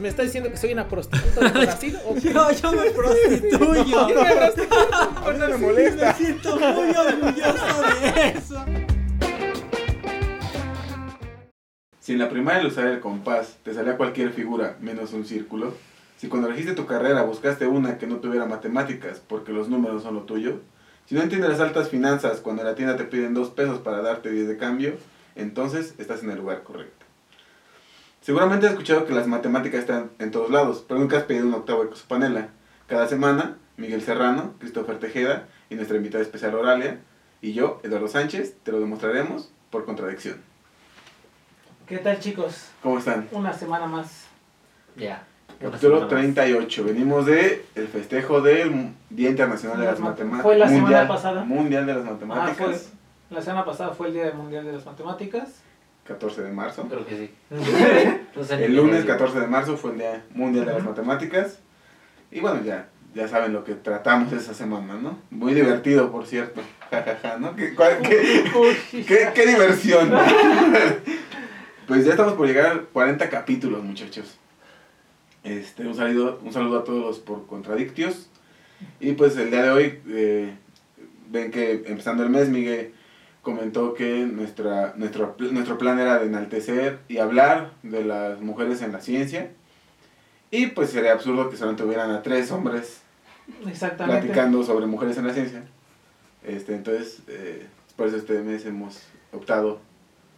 ¿Me está diciendo que soy una prostituta de Brasil? ¿O qué? Yo, yo me prostituyo. Yo me mí no me molesta. Me siento muy orgulloso de eso. Si en la primaria al usar el compás te salía cualquier figura menos un círculo, si cuando elegiste tu carrera buscaste una que no tuviera matemáticas porque los números son lo tuyo, si no entiendes las altas finanzas cuando en la tienda te piden dos pesos para darte 10 de cambio, entonces estás en el lugar correcto. Seguramente has escuchado que las matemáticas están en todos lados, pero nunca has pedido un octavo de Cosopanela. Cada semana, Miguel Serrano, Christopher Tejeda y nuestra invitada especial Oralia y yo, Eduardo Sánchez, te lo demostraremos por contradicción. ¿Qué tal, chicos? ¿Cómo están? Una semana más. Ya. Capítulo 38. Venimos de el festejo del Día Internacional de las Las mat- Matemáticas. fue la semana pasada. Mundial de las Ah, Matemáticas. fue, la semana pasada fue el Día Mundial de las Matemáticas. 14 de marzo. Creo que sí. El lunes qué 14 de marzo fue el Día Mundial de las Matemáticas. Y bueno, ya, ya saben lo que tratamos esa semana, ¿no? Muy divertido, por cierto. Ja, ja, ja, ¿no? ¿Qué, cuál- qué- qué- qué diversión! pues ya estamos por llegar a 40 capítulos, muchachos. Este, un, saludo, un saludo a todos los por Contradictios. Y pues el día de hoy, eh, ven que empezando el mes, Miguel comentó que nuestra, nuestro, nuestro plan era de enaltecer y hablar de las mujeres en la ciencia. Y pues sería absurdo que solamente hubieran a tres hombres Exactamente. platicando sobre mujeres en la ciencia. Este, entonces, eh, por eso este mes hemos optado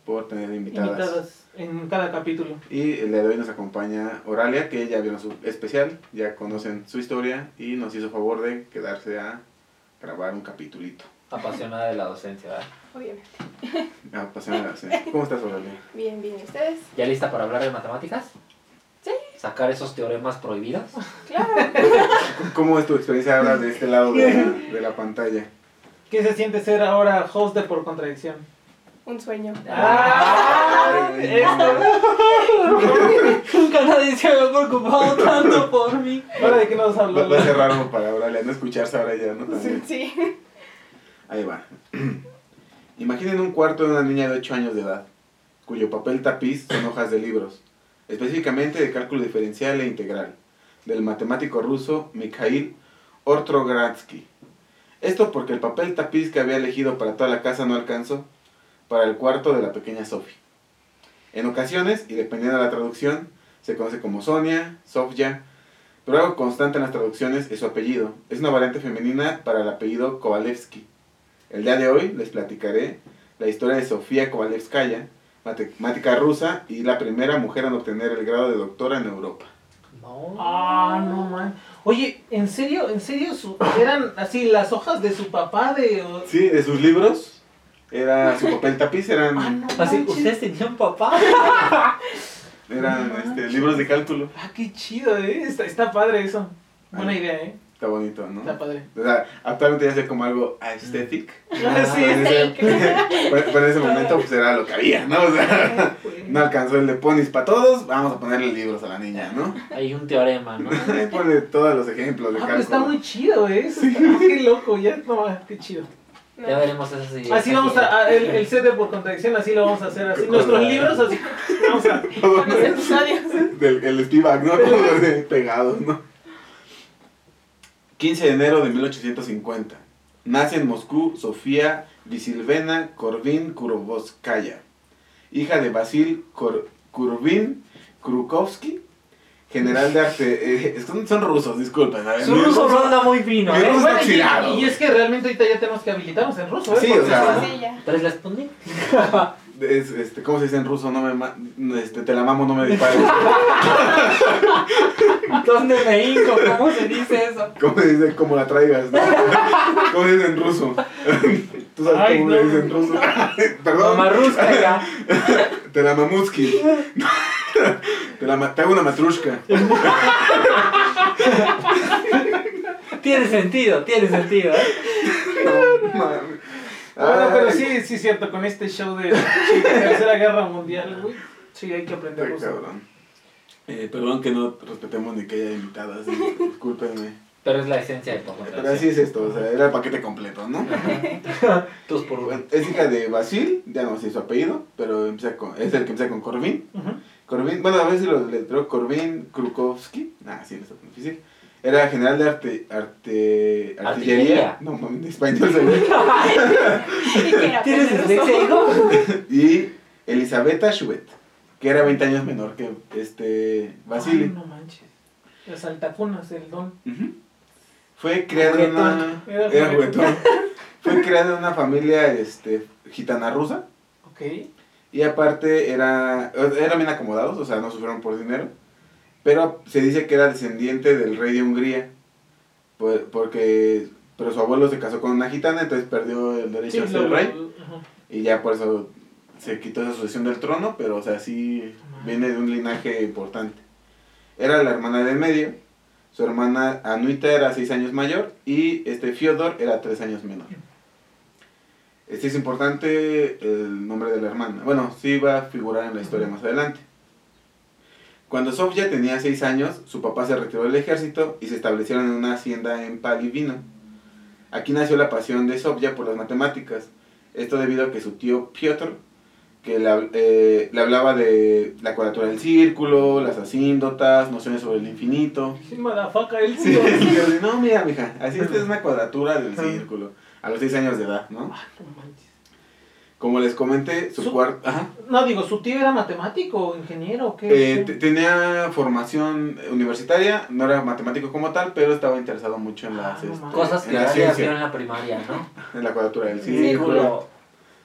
por tener invitadas. Invitadas en cada capítulo. Y el día de hoy nos acompaña Oralia, que ya vieron su especial, ya conocen su historia y nos hizo favor de quedarse a grabar un capitulito. Apasionada de la docencia, ¿verdad? Obviamente. Apasionada, sí. ¿Cómo estás, Oralia? Bien, bien. ¿Y ustedes? ¿Ya lista para hablar de matemáticas? Sí. ¿Sacar esos teoremas prohibidos? Claro. ¿Cómo es tu experiencia ahora de este lado de la, de la pantalla? ¿Qué se siente ser ahora host de Por Contradicción? Un sueño. Ah, Nunca nadie se había preocupado tanto por mí. ¿Ahora de qué nos habló? va a ser raro para Oralia no escucharse ahora ya, ¿no? También. Sí. Ahí va. Imaginen un cuarto de una niña de 8 años de edad, cuyo papel tapiz son hojas de libros, específicamente de cálculo diferencial e integral, del matemático ruso Mikhail Ortrogradsky. Esto porque el papel tapiz que había elegido para toda la casa no alcanzó para el cuarto de la pequeña Sophie. En ocasiones, y dependiendo de la traducción, se conoce como Sonia, Sofya, pero algo constante en las traducciones es su apellido. Es una variante femenina para el apellido Kovalevsky. El día de hoy les platicaré la historia de Sofía Kovalevskaya, matemática rusa y la primera mujer en obtener el grado de doctora en Europa. No. Ah, no man. Oye, ¿en serio? ¿En serio? su- ¿Eran así las hojas de su papá de... o- Sí, de sus libros, era su papel tapiz, eran, Ah, no Así. ¿ustedes tenían papá? eran No este, libros de cálculo. Ah, qué chido, ¿eh? Está, está padre eso. Buena Ah. idea, ¿eh? Está bonito, ¿no? Está padre. O sea, actualmente ya sé como algo aesthetic. Ah, sí, pero, en ese, aesthetic. pero- pero en ese momento pues era lo que había, ¿no? O sea, no alcanzó el de ponis para todos, vamos a ponerle libros a la niña, ¿no? Hay un teorema, ¿no? Ahí pone todos los ejemplos de Ah, pero está muy chido, ¿eh? Eso está- ah, qué loco, ya, no, ah, qué chido. No. Ya veremos eso si Así vamos a, a- el, el set de por contradicción, así lo vamos a hacer, así. Nuestros la- libros, así. Vamos a... Los episodios. del el Spivak, ¿no? Pegados, ¿no? 15 de enero de 1850. Nace en Moscú Sofía Visilvena Korvin Kurovoskaya, hija de Basil Kor- Kurvin Krukovsky, general de arte. eh, son, son rusos, disculpen. ver, Su mi ruso ronda muy fino, mi ¿eh? ruso- Bueno, y, y es que realmente ahorita ya tenemos que habilitarnos en ruso, ¿eh? Sí, Porque o sea, si no- Es, este, ¿Cómo se dice en ruso? No me ma- este, te la mamo, no me dispares. ¿Dónde me hinco? ¿Cómo se dice eso? ¿Cómo se dice? Como la traigas, ¿no? ¿Cómo se dice en ruso? ¿Tú sabes Ay, cómo no. se dice en ruso? Perdón. Mamarruska ya. Te la mamutsky. Te, la te hago una matrushka. Tiene sentido, tiene sentido, ¿eh? No, mames. Bueno, pero sí, sí es cierto, con este show de la Tercera Guerra Mundial, güey. Sí, hay que aprender Está ruso. cabrón. Eh, perdón que no respetemos ni que haya invitadas, sí, discúlpenme. Pero es la esencia del podcast. Pero así es esto, o sea, era el paquete completo, ¿no? Tus por. Bueno, es hija de Basil, ya no sé su apellido, pero empieza con, es el que empieza con Corvin. Ujú. Corvin, bueno, a ver si lo letró Corvin Krukowski. Ah, sí, no está tan difícil. Era general de arte, arte, artillería. Artillería. No, mami, de español era ¿Tienes hijo? Y Elisabetta Schubert, que era 20 años menor que este Basili. Ay, no manches. Las altafunas, el don. Fue creado en una. Era juguetón. Fue creado en una familia este, gitana rusa. Ok. Y aparte era, eran bien acomodados, o sea, no sufrieron por dinero. Pero se dice que era descendiente del rey de Hungría. por- porque, pero su abuelo se casó con una gitana, entonces perdió el derecho Sí, a ser lo- rey. Y ya por eso se quitó esa sucesión del trono, pero o sea, sí viene de un linaje importante. Era la hermana del medio. Su hermana Anuita era 6 años mayor y este Fyodor era 3 años menor. Este es importante el nombre de la hermana. Bueno, sí va a figurar en la historia más adelante. Cuando Sofía tenía 6 años, su papá se retiró del ejército y se establecieron en una hacienda en Palivino. Aquí nació la pasión de Sofía por las matemáticas. Esto debido a que su tío Piotr, que le, eh, le hablaba de la cuadratura del círculo, las asíndotas, nociones sobre el infinito. Sí, madafaca, él Sí, no, mira, mija, así esta es una cuadratura del círculo. A los 6 años de edad, ¿no? Ah, no manches. Como les comenté, su Su- cuarto... No, digo, ¿su tío era matemático, ingeniero qué? Eh, te- tenía formación universitaria, no era matemático como tal, pero estaba interesado mucho en las, Ah, no este. Cosas que vio en la primaria, ¿no? en la cuadratura del círculo. Círculo.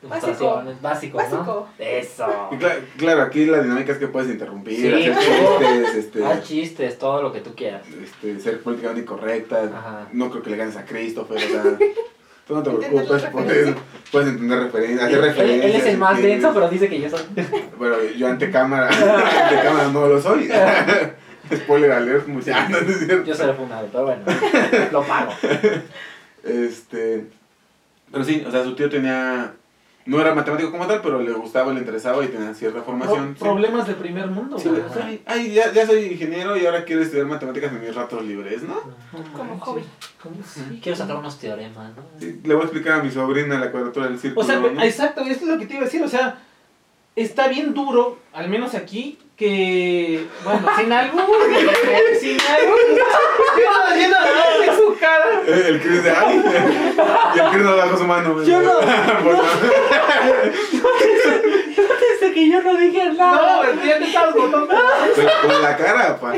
Básico. ilustraciones, Básico, ¿no? Básico. Eso. Y cla- claro, aquí la dinámica es que puedes interrumpir, Sí, hacer chistes, este, Haz chistes, todo lo que tú quieras. este, ser políticamente correcta. Ajá. No creo que le ganes a Christopher, o sea, tú no te preocupes, puedes, puedes entender referencias, hacer Él, referencias. él es el más ¿entiendes? denso, pero dice que yo soy. Bueno, yo ante cámara, ante cámara no lo soy. Spoiler alert, muchachos, no es cierto. Yo soy el fundador, pero bueno, lo pago. Este, pero sí, o sea, su tío tenía, no era matemático como tal, pero le gustaba, le interesaba y tenía cierta formación. Pro- problemas de primer mundo, Sí, güey. o sea, ay, ay, ya, ya soy ingeniero y ahora quiero estudiar matemáticas en mis ratos libres, ¿no? No Como hobby. ¿Cómo sí? Quiero sacar unos teoremas, ¿no? Sí, le voy a explicar a mi sobrina la cuadratura del círculo. O sea, ¿no? exacto, esto es lo que te iba a decir, o sea, está bien duro, al menos aquí, que, bueno, sin albur, sin albur, viendo, viendo de su cara. El Chris de ay, y el Chris no bajo su mano. Yo no- Bueno, Desde que yo no dije No, nada. güey, ya te estabas botando. pero con la cara, pa.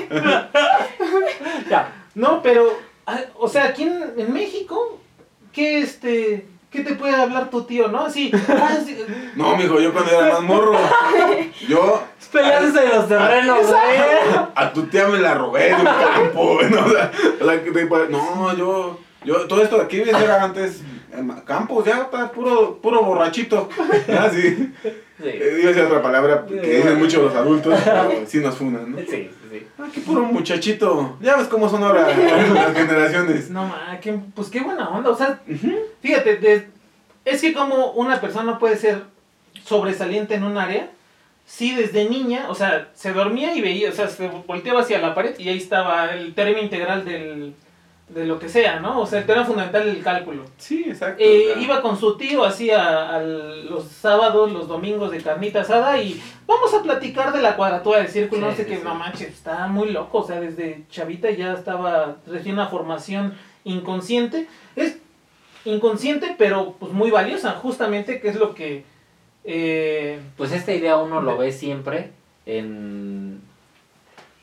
Ya. No, pero, ah, o sea, aquí en, en México, ¿qué este, qué te puede hablar tu tío, no? Así, ah, sí, No, mijo, yo cuando era más morro, yo Los terrenos, güey. a tu tía me la robé de un campo, güey, ¿no? O sea, que te- no, yo, yo, todo esto de aquí era antes campos, ya está puro, puro borrachito. Ah, sí. Sí, Eh, Iba a decir otra palabra que dicen mucho los adultos, pero sí nos funan, ¿no? sí, sí. sí. Ah, qué puro muchachito. Ya ves cómo son ahora las generaciones. no, ma, qué- pues qué buena onda, o sea, fíjate, de- es que como una persona puede ser sobresaliente en un área, si desde niña, o sea, se dormía y veía, o sea, se volteaba hacia la pared y ahí estaba el teorema integral del, de lo que sea, ¿no? O sea, el teorema fundamental del cálculo. Sí, exacto. Eh, iba con su tío así a, a los sábados, los domingos de carnita asada y vamos a platicar de la cuadratura del círculo, no Sí, sé sí, qué, sí. no manches, está muy loco, o sea, desde chavita ya estaba recién una formación inconsciente, es inconsciente pero pues muy valiosa, justamente que es lo que... eh, Pues esta idea uno lo ve siempre en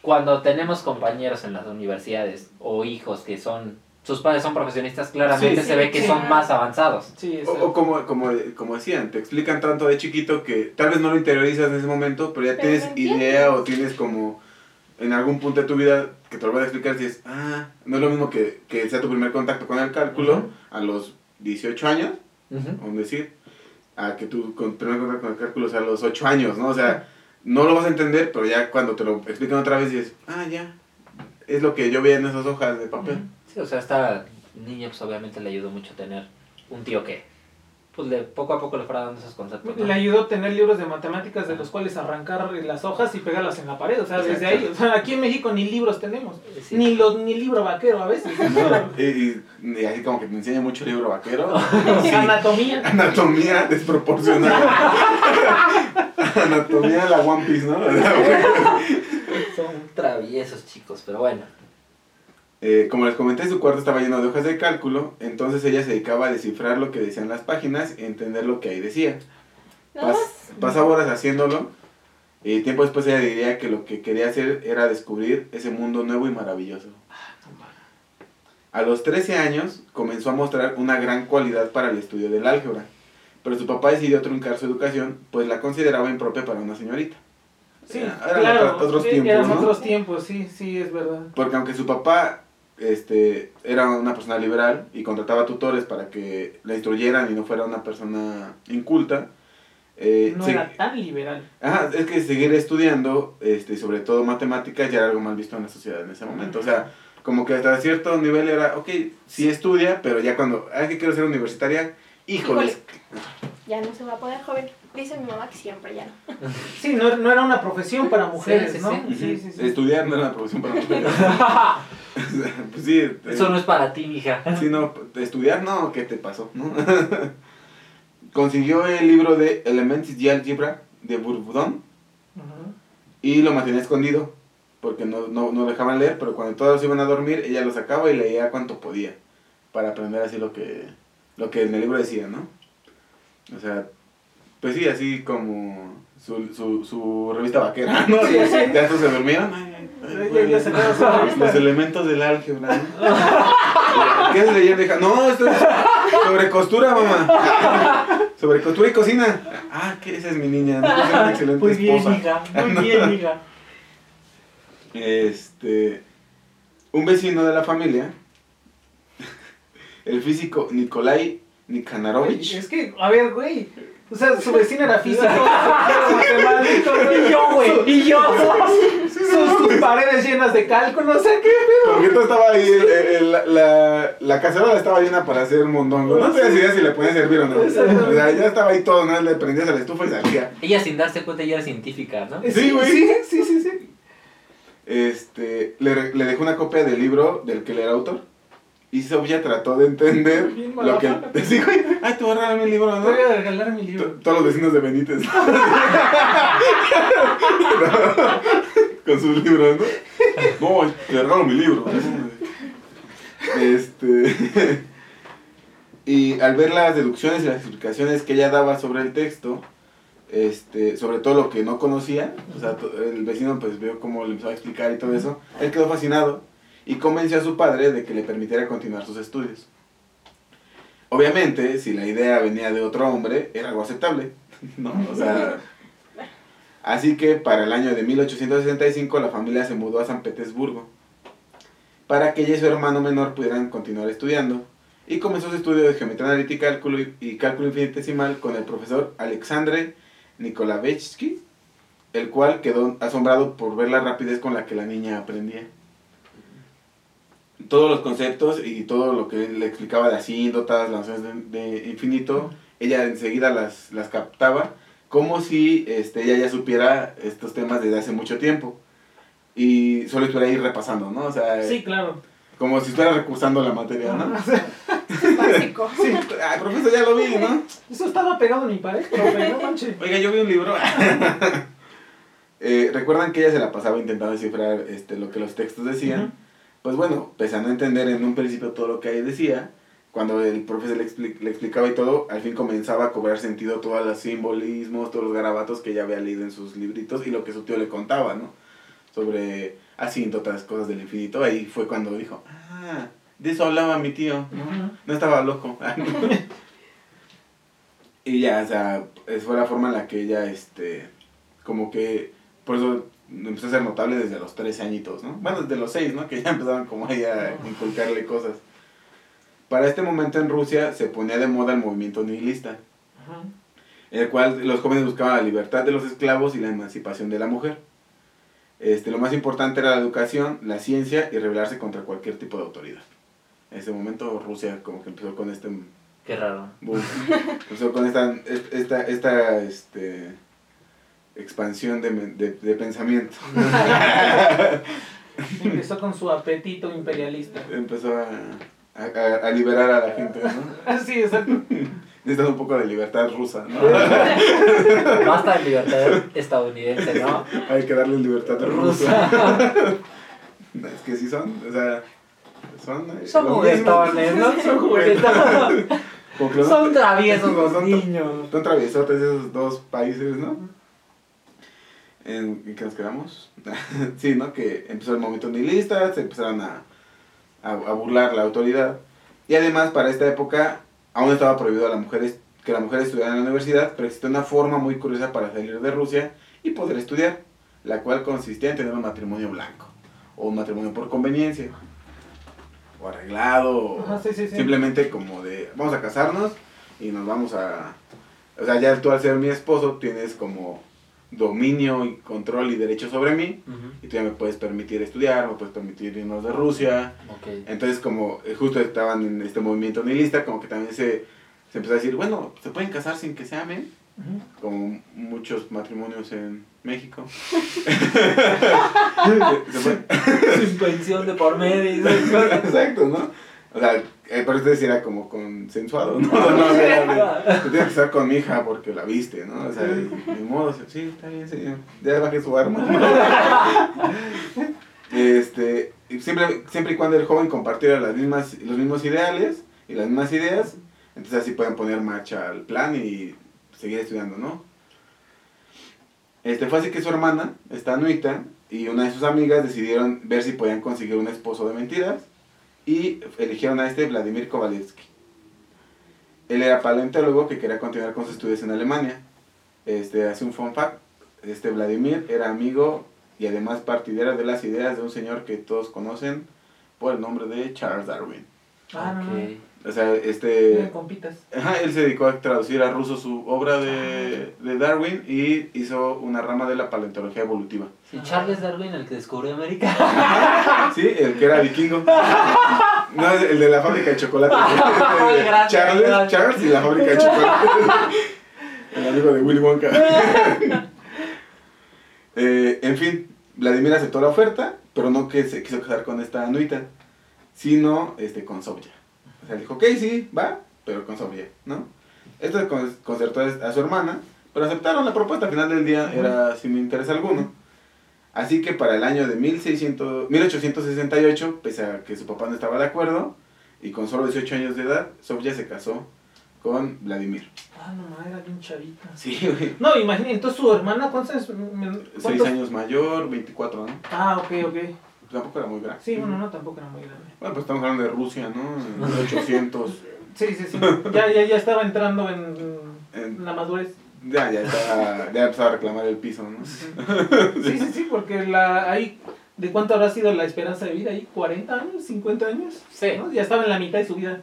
cuando tenemos compañeros en las universidades o hijos que son sus padres son profesionistas, claramente Sí, se ve que sí. son más avanzados. sí, es- O, o como, como, como decían, te explican tanto de chiquito que tal vez no lo interiorizas en ese momento, pero ya Pero tienes idea o tienes como en algún punto de tu vida que te lo voy a explicar y dices, ah, no es lo mismo que, que sea tu primer contacto con el cálculo a los 18 años, vamos a decir, a que tu con- con el cálculo sea a los 8 años, ¿no? O sea, no lo vas a entender, pero ya cuando te lo explican otra vez dices, ah, ya, es lo que yo veía en esas hojas de papel. Sí, o sea, esta niño, pues obviamente le ayudó mucho tener un tío que, pues le, poco a poco le fuera dando esos conceptos. ¿no? Le ayudó a tener libros de matemáticas de los cuales arrancar las hojas y pegarlas en la pared. O sea, desde ahí. O sea, aquí en México ni libros tenemos. Sí. Ni, los, ni libro vaquero a veces. Y, y- y así como que te enseña mucho libro vaquero. Anatomía. Anatomía desproporcionada. Anatomía de la One Piece, ¿no? Son traviesos chicos, pero bueno. Eh, como les comenté, su cuarto estaba lleno de hojas de cálculo, entonces ella se dedicaba a descifrar lo que decían las páginas y entender lo que ahí decía. Pas- más. pasaba horas haciéndolo y tiempo después ella diría que lo que quería hacer era descubrir ese mundo nuevo y maravilloso. A los 13 años comenzó a mostrar una gran cualidad para el estudio del álgebra, pero su papá decidió truncar su educación, pues la consideraba impropia para una señorita. Sí, Era- eran claro. otros- otros sí, tiempos, Eran ¿no? otros tiempos, sí, sí, es verdad. Porque aunque su papá este, era una persona liberal y contrataba tutores para que la instruyeran y no fuera una persona inculta, eh, No era tan liberal. Ajá, es que seguir estudiando, este, sobre todo matemáticas, ya era algo mal visto en la sociedad en ese momento. O sea, como que hasta cierto nivel era, ok, sí estudia, pero ya cuando, ah, que quiero ser universitaria, híjoles. Ya no se va a poder, joven. Dice mi mamá que siempre ya no. Sí, no, no era una profesión para mujeres, Sí, sí, ¿no? sí. Sí, sí, sí. Estudiar no era una profesión para mujeres. pues sí, eh, Eso no es para ti, mija. sí, no, estudiar no, ¿qué te pasó? ¿no? Consiguió el libro de Elements de Algebra de Bourboudon y lo mantenía escondido porque no, no, no dejaban leer, pero cuando todos iban a dormir, ella lo sacaba y leía cuanto podía para aprender así lo que, lo que en el libro decía, ¿no? O sea, pues sí, así como su, su, su revista vaquera, ¿no? Sí, sí. Ya estos se durmieron. ay, ay, ay, Ya-. Los elementos del álgebra, ¿no? ¿Qué es leyendo? hija? No, esto es sobre costura, mamá. Sobre costura y cocina. Ah, que esa es mi niña, ¿no? Es una excelente Muy bien, esposa. hija. Muy bien, hija. Este, un vecino de la familia, el físico Nikolai Nikanarovich, Es que, a ver, güey. O sea, su vecino era físico, matemático, güey. Y yo, güey, y yo. Sus, sus paredes llenas de cálculo, no sé qué pedo. porque todo estaba ahí, el- el- la, la, la cacerola estaba llena para hacer mondongo. No tenías idea si le podía servir o no. O sea, ya estaba ahí todo, ¿no? Le prendías a la estufa y salía. Ella sin darse cuenta ya era científica, ¿no? Sí, güey. Sí, sí, sí, sí. Este, le, le dejó una copia del libro del que él era autor. Y Sofía trató de entender Bien lo que... Sí, güey. Ay, te voy a regalar mi libro, Te ¿no? voy a regalar mi T- libro. Todos los vecinos de Benítez. Con sus libros, ¿no? No, te regalo mi libro. Este. Y al ver las deducciones y las explicaciones que ella daba sobre el texto, este, sobre todo lo que no conocía, o sea, el vecino pues vio cómo le empezó a explicar y todo eso, él quedó fascinado y convenció a su padre de que le permitiera continuar sus estudios. Obviamente, si la idea venía de otro hombre, era algo aceptable, ¿no? O sea, así que para el año de 1865 la familia se mudó a San Petersburgo para que ella y su hermano menor pudieran continuar estudiando y comenzó su estudio de geometría analítica cálculo y, cálculo infinitesimal con el profesor Alexandre Nikolavechsky, el cual quedó asombrado por ver la rapidez con la que la niña aprendía. Todos los conceptos y todo lo que él le explicaba de asíntotas, las nociones de, de infinito, ella enseguida las, las captaba como si este, ella ya supiera estos temas desde hace mucho tiempo y solo estuviera ahí repasando, ¿no? O sea, Sí, claro. como si estuviera recursando la materia, ¿no? O sea, Es básico. Sí, ay, profesor, ya lo vi, ¿no? Eso estaba pegado en mi pared, profe, no manches. Oiga, yo vi un libro. Eh, ¿Recuerdan que ella se la pasaba intentando descifrar este, lo que los textos decían? Pues bueno, pese a no entender en un principio todo lo que ahí decía, cuando el profesor le, expli- le explicaba y todo, al fin comenzaba a cobrar sentido todos los simbolismos, todos los garabatos que ella había leído en sus libritos y lo que su tío le contaba, ¿no? Sobre asíntotas, cosas del infinito. Ahí fue cuando dijo, ah, de eso hablaba mi tío, ¿no? No estaba loco. y ya, o sea, es- fue la forma en la que ella, este, como que, por eso empezó a ser notable desde los 13 añitos, ¿no? Bueno, desde los 6, ¿no? Que ya empezaban como ahí a inculcarle cosas. Para este momento en Rusia se ponía de moda el movimiento nihilista, en el cual los jóvenes buscaban la libertad de los esclavos y la emancipación de la mujer. Este, lo más importante era la educación, la ciencia y rebelarse contra cualquier tipo de autoridad. En ese momento Rusia como que empezó con este Qué raro. boom. empezó con esta, esta, esta este, expansión de, de, de pensamiento. Empezó con su apetito imperialista. empezó a, a, a liberar a la gente, ¿no? Ah, sí, exacto. Necesitan un poco de libertad rusa, ¿no? Basta de libertad estadounidense, ¿no? Hay que darle libertad rusa. Es que sí son, o sea, son... eh, Son mismo. juguetones, ¿no? Son juguetones. Son traviesos los niños. Son traviesotes esos dos países, ¿no? ¿En, ¿en qué nos quedamos? sí, ¿no? Que empezó el movimiento nihilista, se empezaron a, a, a burlar la autoridad. Y además, para esta época, aún estaba prohibido a la mujer, es- que la mujer estudiara en la universidad, pero existía una forma muy curiosa para salir de Rusia y poder estudiar, la cual consistía en tener un matrimonio blanco, o un matrimonio por conveniencia, o arreglado, Ajá, sí, sí, sí. simplemente como de, vamos a casarnos y nos vamos a... O sea, ya tú al ser mi esposo tienes como dominio y control y derecho sobre mí, y tú ya me puedes permitir estudiar, me puedes permitir irnos de Rusia, entonces, como eh, justo estaban en este movimiento nihilista, como que también se, se empezó a decir, bueno, se pueden casar sin que se amen, como muchos matrimonios en México. Puede- Suspensión de por medio. Exacto, ¿no? O sea, eh, por eso era como consensuado, ¿no? No, de, tú tienes que estar con mi hija porque la viste, ¿no? O sea, ni modo, sí, está bien, señor. Ya bajé su arma. Este, siempre, siempre y cuando el joven compartiera las mismas, los mismos ideales y las mismas ideas, entonces así pueden poner marcha al plan y seguir estudiando, ¿no? Este, fue así que su hermana, esta Anuita, y una de sus amigas decidieron ver si podían conseguir un esposo de mentiras y eligieron a este Vladimir Kovalevsky. Él era paleontólogo que quería continuar con sus estudios en Alemania. Este, hace un fun fact, este Vladimir era amigo y además partidario de las ideas de un señor que todos conocen por el nombre de Charles Darwin. Ah, no, no. Ok. O sea, este... compitas. Ajá, él se dedicó a traducir a ruso su obra de, de Darwin y hizo una rama de la paleontología evolutiva. Sí, Charles Darwin, el que descubrió América. Sí, el que era vikingo. No, el de la fábrica de chocolate. Grande, Charles, grande. Charles y la fábrica de chocolate. El amigo de Willy Wonka. Eh, en fin, Vladimir aceptó la oferta, pero no que se quiso casar con esta anuita, sino este, con Sofía. O sea, dijo, ok, sí, va, pero con Sofía, ¿no? Esto con- concertó a su hermana, pero aceptaron la propuesta. Al final del día era sin interés alguno. Así que para el año de 1600, 1868, pese a que su papá no estaba de acuerdo, y con solo 18 años de edad, Sofía se casó con Vladimir. Ah, no, era bien chavita. Sí, güey. No, imagínate, entonces su hermana, ¿cuántos años? Men- 6 cuántos? años mayor, 24, ¿no? Ah, ok, ok. Tampoco era muy grande. Sí, bueno, no, tampoco era muy grande. Bueno, pues estamos hablando de Rusia, ¿no? En 800. Sí, sí, sí. Ya, ya, ya estaba entrando en, En- en la madurez. Ya, ya estaba, ya empezaba a reclamar el piso, ¿no? Sí, sí, sí, porque la, ahí, ¿de cuánto habrá sido la esperanza de vida ahí? ¿40 años? ¿50 años? Sí. ¿No? Ya estaba en la mitad de su vida.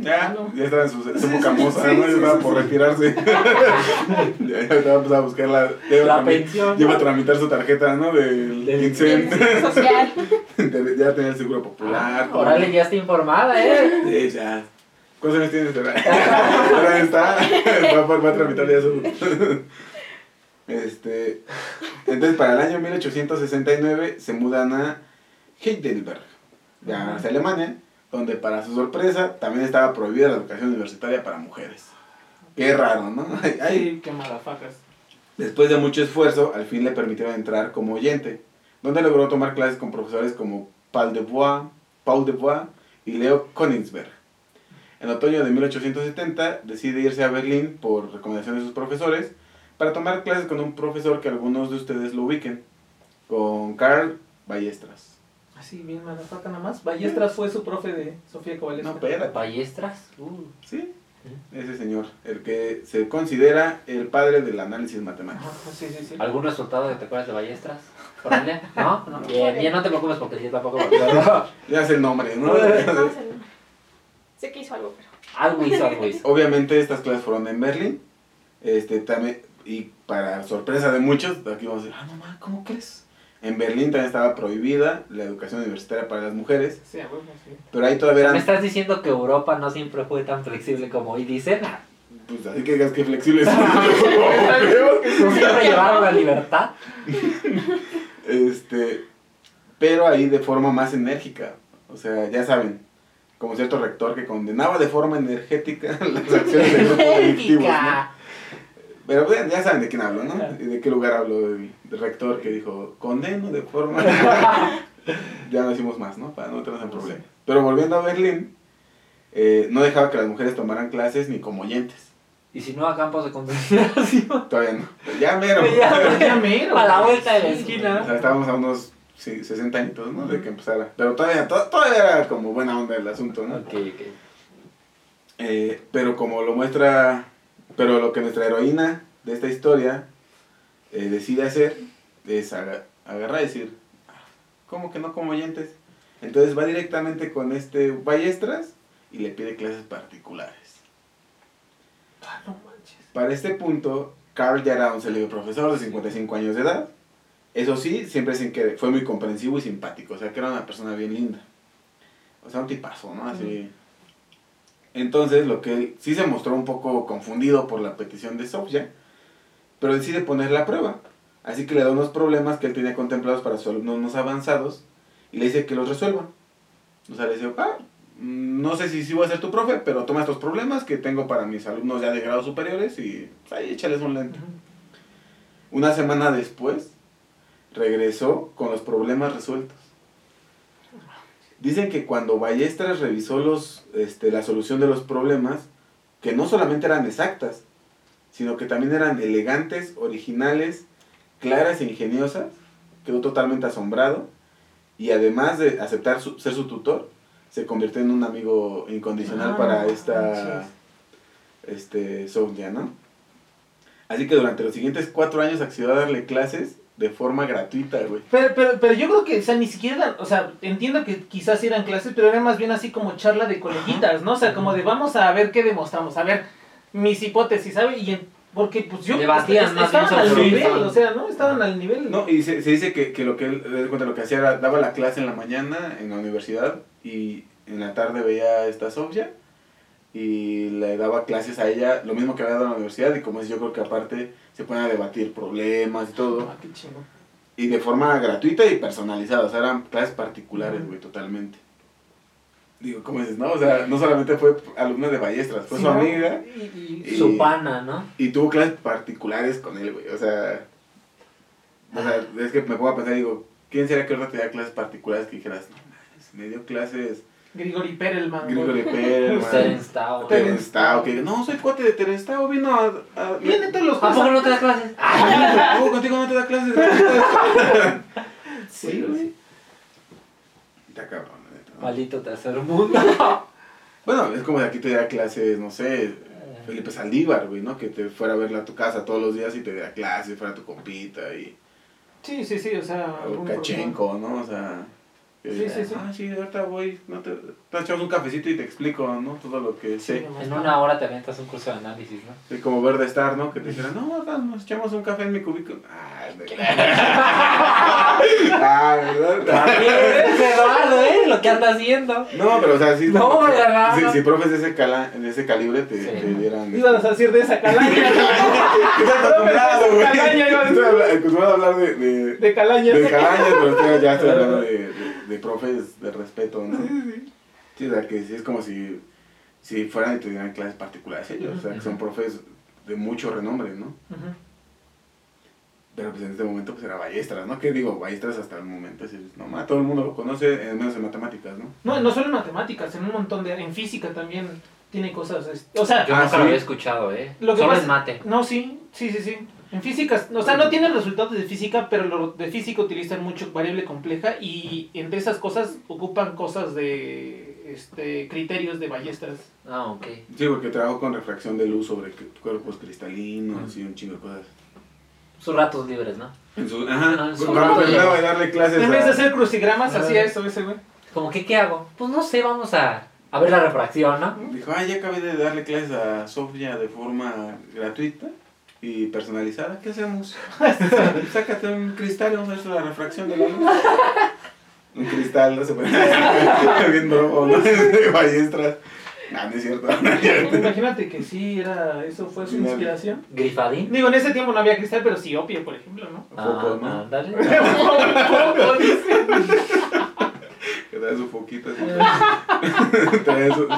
Ya, no. ya estaba en su época sí, moza, sí, ¿no? Ya sí, estaba sí, por sí. retirarse. ya, ya estaba empezando a buscar la... Ya La pensión. iba a tramitar su tarjeta, ¿no? Del Del-. Social. ya tenía el seguro popular. todo. Órale, ya está informada, ¿eh? Sí, ya. ¿Cuántos años tienes? Ahora está. Va, va- va a tramitar ya su. Este. Entonces, para el año 1869 se mudan a Heidelberg, ya hacia Alemania, donde para su sorpresa también estaba prohibida la educación universitaria para mujeres. Qué raro, ¿no? Ay. Sí, qué malafacas. Después de mucho esfuerzo, al fin le permitieron entrar como oyente, donde logró tomar clases con profesores como Paul de Bois, Paul de Bois y Leo Königsberg. En otoño de 1870 decide irse a Berlín por recomendación de sus profesores para tomar clases con un profesor que algunos de ustedes lo ubiquen, con Carl Ballestras. Así, bien malafaca nada más. Ballestras fue su profe de Sofía Kovalevsky. No, espérate. Ballestras. Uh. Sí, ese señor, el que se considera el padre del análisis matemático. Sí, sí, sí. ¿Algún resultado que te acuerdas de Ballestras? ¿Cornelia? ¿No? no. Bien, bien, no te preocupes porque yo tampoco me acuerdo. Ya es el nombre, ¿no? Sé que hizo algo, pero. Algo hizo, algo hizo. Obviamente estas clases fueron en Berlín. Este, también, y para sorpresa de muchos, aquí vamos a decir, ah, mamá, ¿cómo crees? En Berlín también estaba prohibida la educación universitaria para las mujeres, Sí, a huevo, sí. pero ahí todavía ¿Me estás diciendo que Europa no siempre fue tan flexible como hoy dicen? Pues así que digas que flexibles son ¿No siempre llevaron la libertad? Este, pero ahí de forma más enérgica. O sea, ya saben, como cierto rector que condenaba de forma energética las acciones de grupos delictivos, ¿no? Energética. Pero bueno, ya saben de quién hablo, ¿no? De qué lugar hablo el, el rector que dijo, condeno de forma... ya no decimos más, ¿no? Para no meternos en problemas. Pero volviendo a Berlín, eh, no dejaba que las mujeres tomaran clases ni como oyentes. Y si no a campos de concentración. Todavía no. Ya mero. Ya. Ya mero. A la vuelta de la Sí, O esquina. sea, estábamos a unos sí, 60 años, ¿no? De que empezara. Pero todavía, to- todavía era como buena onda el asunto, ¿no? Ok, ok. Eh, pero como lo muestra, pero lo que nuestra heroína de esta historia eh, decide hacer es aga- agarrar y decir, "Ah, ¿cómo que no como oyentes? Entonces va directamente con este Ballestras y le pide clases particulares. Ah, no manches. Para este punto, Carl ya era un célebre profesor de 55 años de edad. Eso sí, siempre dicen que fue muy comprensivo y simpático, o sea que era una persona bien linda. O sea, un tipazo, ¿no? Así. Entonces, lo que sí se mostró un poco confundido por la petición de Sofía, pero decide poner la prueba. Así que le da unos problemas que él tenía contemplados para sus alumnos más avanzados y le dice que los resuelva. O sea, le dice, ah, mm, no sé si sí voy a ser tu profe, pero toma estos problemas que tengo para mis alumnos ya de grados superiores y pues, ahí échales un lente. Una semana después, regresó con los problemas resueltos. Dicen que cuando Ballestras revisó los, este, la solución de los problemas, que no solamente eran exactas, sino que también eran elegantes, originales, claras e ingeniosas, quedó totalmente asombrado y además de aceptar su- ser su tutor, se convirtió en un amigo incondicional Ah, para esta este, Sonia, ¿no? Así que durante los siguientes cuatro años accedió a darle clases de forma gratuita, güey. Pero, pero, pero yo creo que, o sea, ni siquiera, eran- o sea, entiendo que quizás eran clases, pero eran más bien así como charla de coleguitas, ¿no? O sea, como de vamos a ver qué demostramos, a ver mis hipótesis, ¿sabes? Y en- porque pues yo Debatían más estaban al nivel, estaban. o sea, ¿no? Estaban al nivel. No, y se, se dice que, que lo que él, cuenta, lo que hacía era, daba la clase en la mañana en la universidad y en la tarde veía a esta Sofía y le daba clases a ella, lo mismo que había dado en la universidad y como es, yo creo que aparte se ponían a debatir problemas y todo. Ah, qué chingón. Y de forma gratuita y personalizada, o sea, eran clases particulares, güey, totalmente. Digo, ¿cómo dices? No, o sea, no solamente fue alumna de Ballestras, fue Sí, su amiga Y, y- Y- Su pana, ¿no? y tuvo clases particulares con él, güey, o sea... O sea, es que me pongo a pensar, digo, ¿quién sería que ahorita te da clases particulares que dijeras, no mames, me dio clases Grigori Perelman. Grigori. Perelman, Terence Tao. Terence Tao, que no, soy cuate de Terence Tao, vino a... a Viene todos los ¿A poco no te das clases? Ah, ¿cómo contigo no te da clases? Sí, güey. Está cabrón, la neta, ¿no? Maldito tercer mundo. Bueno, es como si aquí te diera clases, no sé, Felipe Saldívar, güey, ¿no? Que te fuera a verla a tu casa todos los días y te diera clases, fuera tu compita y... Sí, sí, sí, o sea. O Kachenko, ¿no? O sea... Sí, sí, sí. Ah, sí, ahorita voy, no te... Te echamos un cafecito y te explico, ¿no? Todo lo que Sí, sé. nomás En una hora te aventas un curso de análisis, ¿no? Sí, como Verde Star, ¿no? Que te dijeran, no, acá nos echamos un café en mi cubículo. Ah, ah, ¿verdad? Eduardo, ¿eh? Lo que anda haciendo. No, pero o sea, sí. No, sí, sí, si profes de ese, cala, de ese calibre te, Sí. te dieran. Ibas a decir de esa calaña. Estás acostumbrado, güey. Calaña, iba a acostumbrado a hablar de, de, De calaña. de calañas, pero estoy- ya estoy hablando de, de, de profes de respeto, ¿no? Sí, o sea, que sí es como si, si fueran y te dieran clases particulares ellos, o sea, que son profes de mucho renombre, ¿no? Ujú. Pero pues en este momento pues era Ballestras, ¿no? ¿Qué digo? Ballestras hasta el momento, es no ma, todo el mundo lo conoce, en menos en matemáticas, ¿no? No, no solo en matemáticas, en un montón de... En física también tiene cosas... este, O sea, Yo Ah, nunca ¿sí? lo había escuchado, ¿eh? Lo que Solo pasa- en mate. no, sí, sí, sí, sí. En física, o sea, no tienen resultados de física, pero lo de física utilizan mucho variable compleja y entre esas cosas ocupan cosas de este, criterios de ballestras. Ah, ok. Sí, porque trabajo con refracción de luz sobre cu- cuerpos cristalinos y un chingo de cosas. Sus ratos libres, ¿no? En su, ajá, en su cuando rato terminaba ya. de darle clases En vez de a- hacer crucigramas, Ah. hacía eso ese güey. Como que, ¿qué hago? Pues no sé, vamos a, a ver la refracción, ¿no? Dijo, ah, ya acabé de darle clases a Sofía de forma gratuita. y personalizada, ¿qué hacemos? Sácate un cristal y vamos a ver la refracción de la luz. Un cristal, no se puede. Bien drogo, ¿no? De ballestras. No, no es cierto. no es cierto. Imagínate que sí, era, eso fue su inspiración. Grifadín. Digo, en ese tiempo no había cristal, pero sí opio, por ejemplo, ¿no? Foco, ¿no? Ah. ¿Cómo dice? Que trae su foquito así. trae su,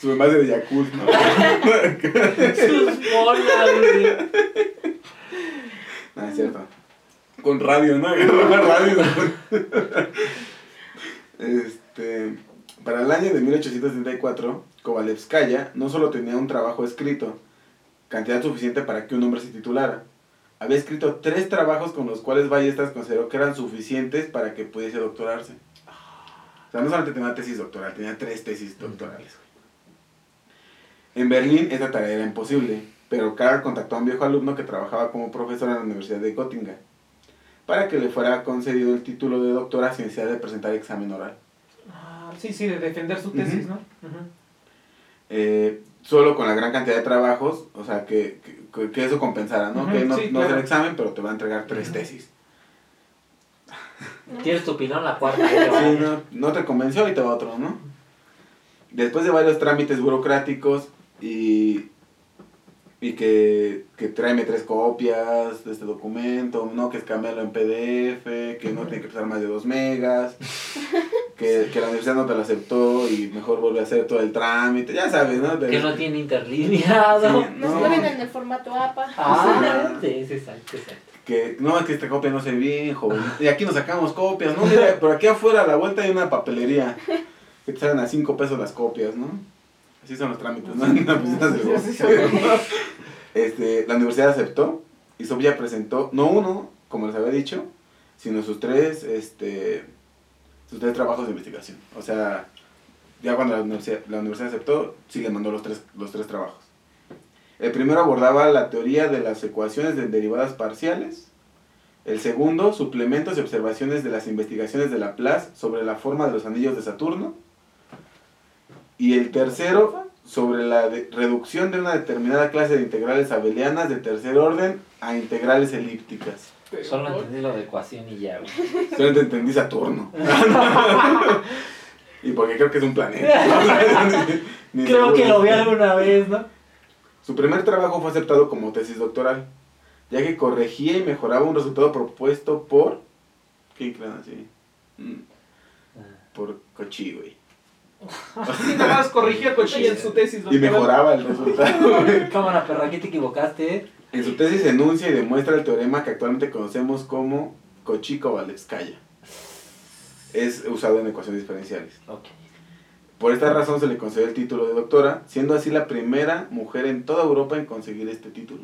su envase de Yakult, ¿no? Sus bolas, güey. No, es cierto. Con radio, ¿no? Con radio. este, para el año de 1874, Kovalevskaya no solo tenía un trabajo escrito, cantidad suficiente para que un hombre se titulara. Había escrito tres trabajos con los cuales Ballestas consideró que eran suficientes para que pudiese doctorarse. O sea, no solamente tenía una tesis doctoral, tenía tres tesis doctorales. En Berlín esta tarea era imposible, pero Karl contactó a un viejo alumno que trabajaba como profesor en la Universidad de Göttingen para que le fuera concedido el título de doctora sin necesidad de presentar examen oral. Sí, sí, de defender su tesis, Ujú. ¿no? Ujú. Eh, solo con la gran cantidad de trabajos, o sea, que, que, que eso compensara, ¿no? Ujú, que no, sí, no es el claro. examen, pero te va a entregar tres tesis. Tienes tu opinión la cuarta. Sí, no, no te convenció y te va otro, ¿no? Después de varios trámites burocráticos y, y que, que tráeme tres copias de este documento, ¿no? Que es cambiarlo en PDF, que no tiene que pesar más de dos megas, que, que la universidad no te lo aceptó y mejor vuelve a hacer todo el trámite, ya sabes, ¿no? De- Que no tiene interlineado. Sí. No, No. vienen en el formato APA. Ah, sí, exacto, exacto. que no, es que esta copia no se ve bien, joven. Y aquí nos sacamos copias, ¿no? Mira, pero aquí afuera a la vuelta hay una papelería que te salen a 5 pesos las copias, ¿no? Así son los trámites, ¿no? En la oficina del Este, la universidad aceptó y Sofía presentó, no uno, como les había dicho, sino sus tres, este, sus tres trabajos de investigación. O sea, ya cuando la universidad, la universidad aceptó, sí le mandó los tres, los tres trabajos. El primero abordaba la teoría de las ecuaciones de derivadas parciales. El segundo, suplementos y observaciones de las investigaciones de Laplace sobre la forma de los anillos de Saturno. Y el tercero, sobre la de- reducción de una determinada clase de integrales abelianas de tercer orden a integrales elípticas. Solo entendí lo de ecuación y ya, güey. Solamente entendí Saturno. y porque creo que es un planeta. Ni Creo que lo vi alguna vez, ¿no? Su primer trabajo fue aceptado como tesis doctoral, ya que corregía y mejoraba un resultado propuesto por... ¿Qué así? Mm, Por Cochi, güey. Sí, nada más corrigía Cochilla en su tesis Y mejoraba el resultado. Cámara, perra, aquí te equivocaste, ¿eh? en su tesis enuncia y demuestra el teorema que actualmente conocemos como Cauchy-Kovalevskaya. Es usado en ecuaciones diferenciales. Ok. Por esta razón se le concedió el título de doctora, siendo así la primera mujer en toda Europa en conseguir este título.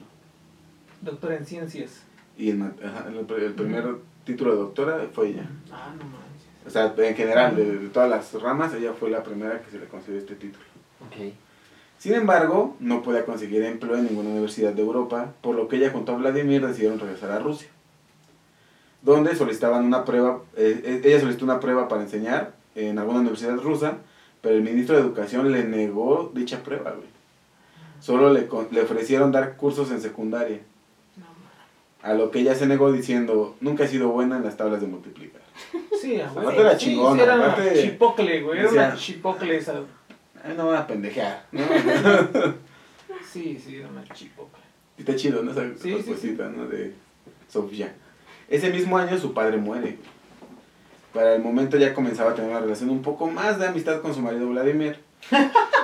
Doctora en ciencias. Y ajá, el, el primer título de doctora fue ella. Ah, no. O sea, en general, de, de todas las ramas, ella fue la primera que se le concedió este título. Ok. Sin embargo, no podía conseguir empleo en ninguna universidad de Europa, por lo que ella junto a Vladimir decidieron regresar a Rusia. Donde solicitaban una prueba, eh, eh, ella solicitó una prueba para enseñar en alguna universidad rusa, pero el ministro de Educación le negó dicha prueba, güey. Solo le, le ofrecieron dar cursos en secundaria, a lo que ella se negó diciendo, nunca he sido buena en las tablas de multiplicar. Sí, a Aparte era sí, era aparte- chipocle, güey. Era decía- una chipocle esa. Ay, no van a pendejear, ¿no? Sí, sí, era una chipocle. Y Está chido, ¿no? Esa Sí, sí, respuestita, ¿no? De Sofía. Ese mismo año su padre muere. Para el momento ya comenzaba a tener una relación un poco más de amistad con su marido Vladimir.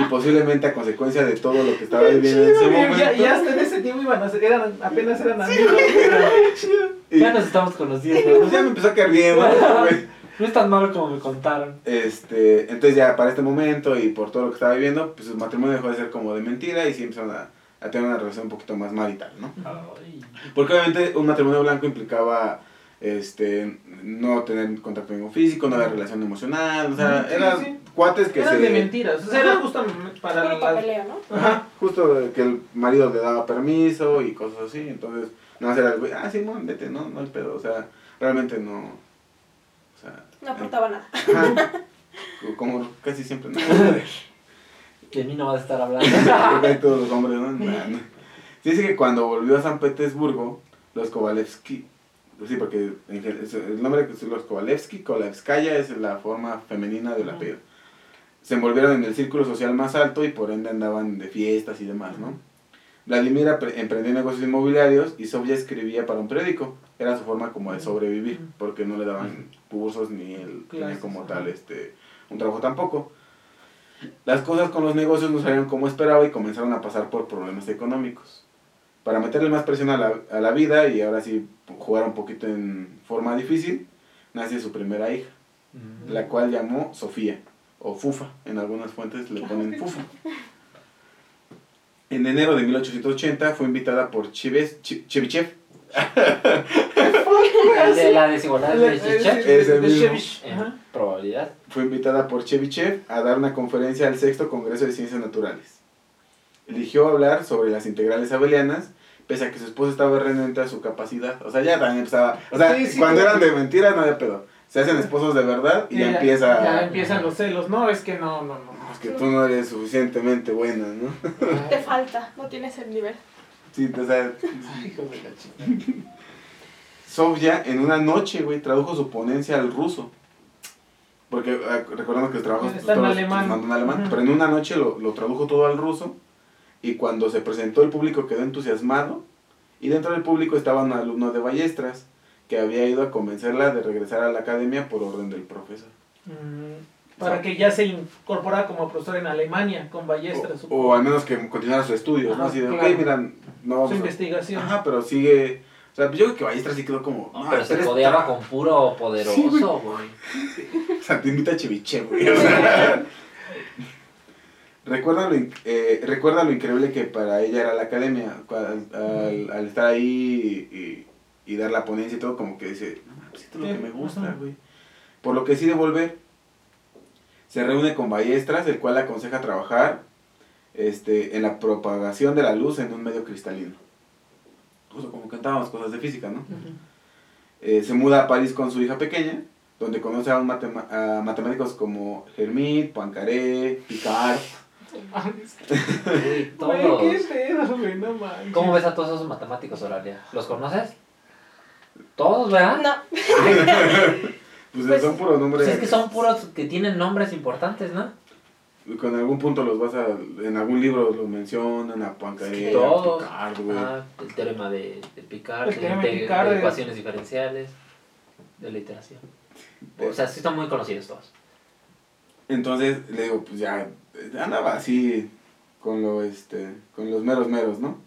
y posiblemente a consecuencia de todo lo que estaba viviendo en ese momento. ya, ya hasta en ese tiempo iban a ser, eran, apenas eran amigos. y Ya nos estamos conociendo, pues ya me empezó a caer bien, ¿no? Güey. No es tan malo como me contaron. Este, entonces ya para este momento y por todo lo que estaba viviendo, pues su matrimonio dejó de ser como de mentira y sí empezaron a, a tener una relación un poquito más marital, ¿no? Ay. Porque obviamente un matrimonio blanco implicaba este no tener contacto ningún físico, no había relación emocional, o sea, Sí, eran sí. cuates que Eran se de mentiras. O sea, era Ajá. justo para Puro la... papeleo, ¿no? Ajá, justo que el marido le daba permiso y cosas así, entonces no era el güey, ah, sí, no, vete, no, no hay pedo, o sea, realmente no o sea, No aportaba nada. ajá, como casi siempre no. De mí no vas a estar hablando. Que todos los hombres, ¿no? Nah, no. Se dice que cuando volvió a San Petersburgo, los Kovalevsky, sí, porque el nombre que los Kovalevsky, Kovalevskaya es la forma femenina del apellido. Se envolvieron en el círculo social más alto y por ende andaban de fiestas y demás, ¿no? Vladimir emprendió negocios inmobiliarios y Sofía escribía para un periódico. Era su forma como de sobrevivir, porque no le daban cursos ni él tenía como tal este un trabajo tampoco. Las cosas con los negocios no salieron como esperaba y comenzaron a pasar por problemas económicos. Para meterle más presión a la, a la vida y ahora sí jugar un poquito en forma difícil, nace su primera hija, la cual llamó Sofía, o Fufa, en algunas fuentes le ponen Fufa. En enero de 1880 fue invitada por Chives, Chi- Chevichev, El de la desigualdad de probabilidad. fue invitada por Chevichev a dar una conferencia al sexto Congreso de Ciencias Naturales. Eligió hablar sobre las integrales abelianas, pese a que su esposo estaba renuente a su capacidad. O sea, ya también empezaba. O sea, Sí, sí, cuando eran de mentiras no había pedo. Se hacen esposos de verdad y ya, Ya- empieza. Ya empiezan los celos. No, es que no, no, no. Es que tú no eres suficientemente buena, ¿no? Te falta, no tienes el nivel. Sí, o sea, Hijo de la chica. Sofía en una noche, güey, tradujo su ponencia al ruso. Porque eh, recordemos que trabajos Está en alemán. en alemán, pero en una noche lo, lo tradujo todo al ruso y cuando se presentó el público quedó entusiasmado y dentro del público estaba un alumno de Ballestras que había ido a convencerla de regresar a la academia por orden del profesor. Mm, Para que ya se incorpora como profesor en Alemania con Ballestra, O, al menos que continuara sus estudios, ¿no? Así de, claro. ok, mira, no Su a... investigación. Ajá, pero sigue... O sea, yo creo que Ballestras sí quedó como... No, "No, pero se codeaba tra- con puro poderoso, güey. O sea, te invita a Cheviche, güey. recuerda, lo, eh, recuerda lo increíble que para ella era la academia. Al, al- al estar ahí y, y dar la ponencia y todo, como que dice, no, pues esto es lo que me gusta, güey. Por lo que decide volver. Se reúne con Ballestras, el cual le aconseja trabajar este, en la propagación de la luz en un medio cristalino. Justo como cantábamos cosas de física, ¿no? Eh, se muda a París con su hija pequeña, donde conoce a, un a matemáticos como Hermite, Poincaré, Picard. Güey, Güey, todos. qué pedo, güey, no manches. ¿Cómo ves a todos esos matemáticos, Oralia? ¿Los conoces? Todos, ¿verdad? No, Pues, Pues, son puros nombres. Pues es que son puros que tienen nombres importantes, ¿no? Con algún punto los vas a. En algún libro los mencionan, a Poincaré, a Todos. Picard, güey. Ah, el teorema de, de Picard, El de, teorema de de- Picard de es- ecuaciones diferenciales, de la iteración. O sea, sí están muy conocidos todos. Entonces le digo, pues ya. Andaba así con, lo, este, con los meros meros, ¿no?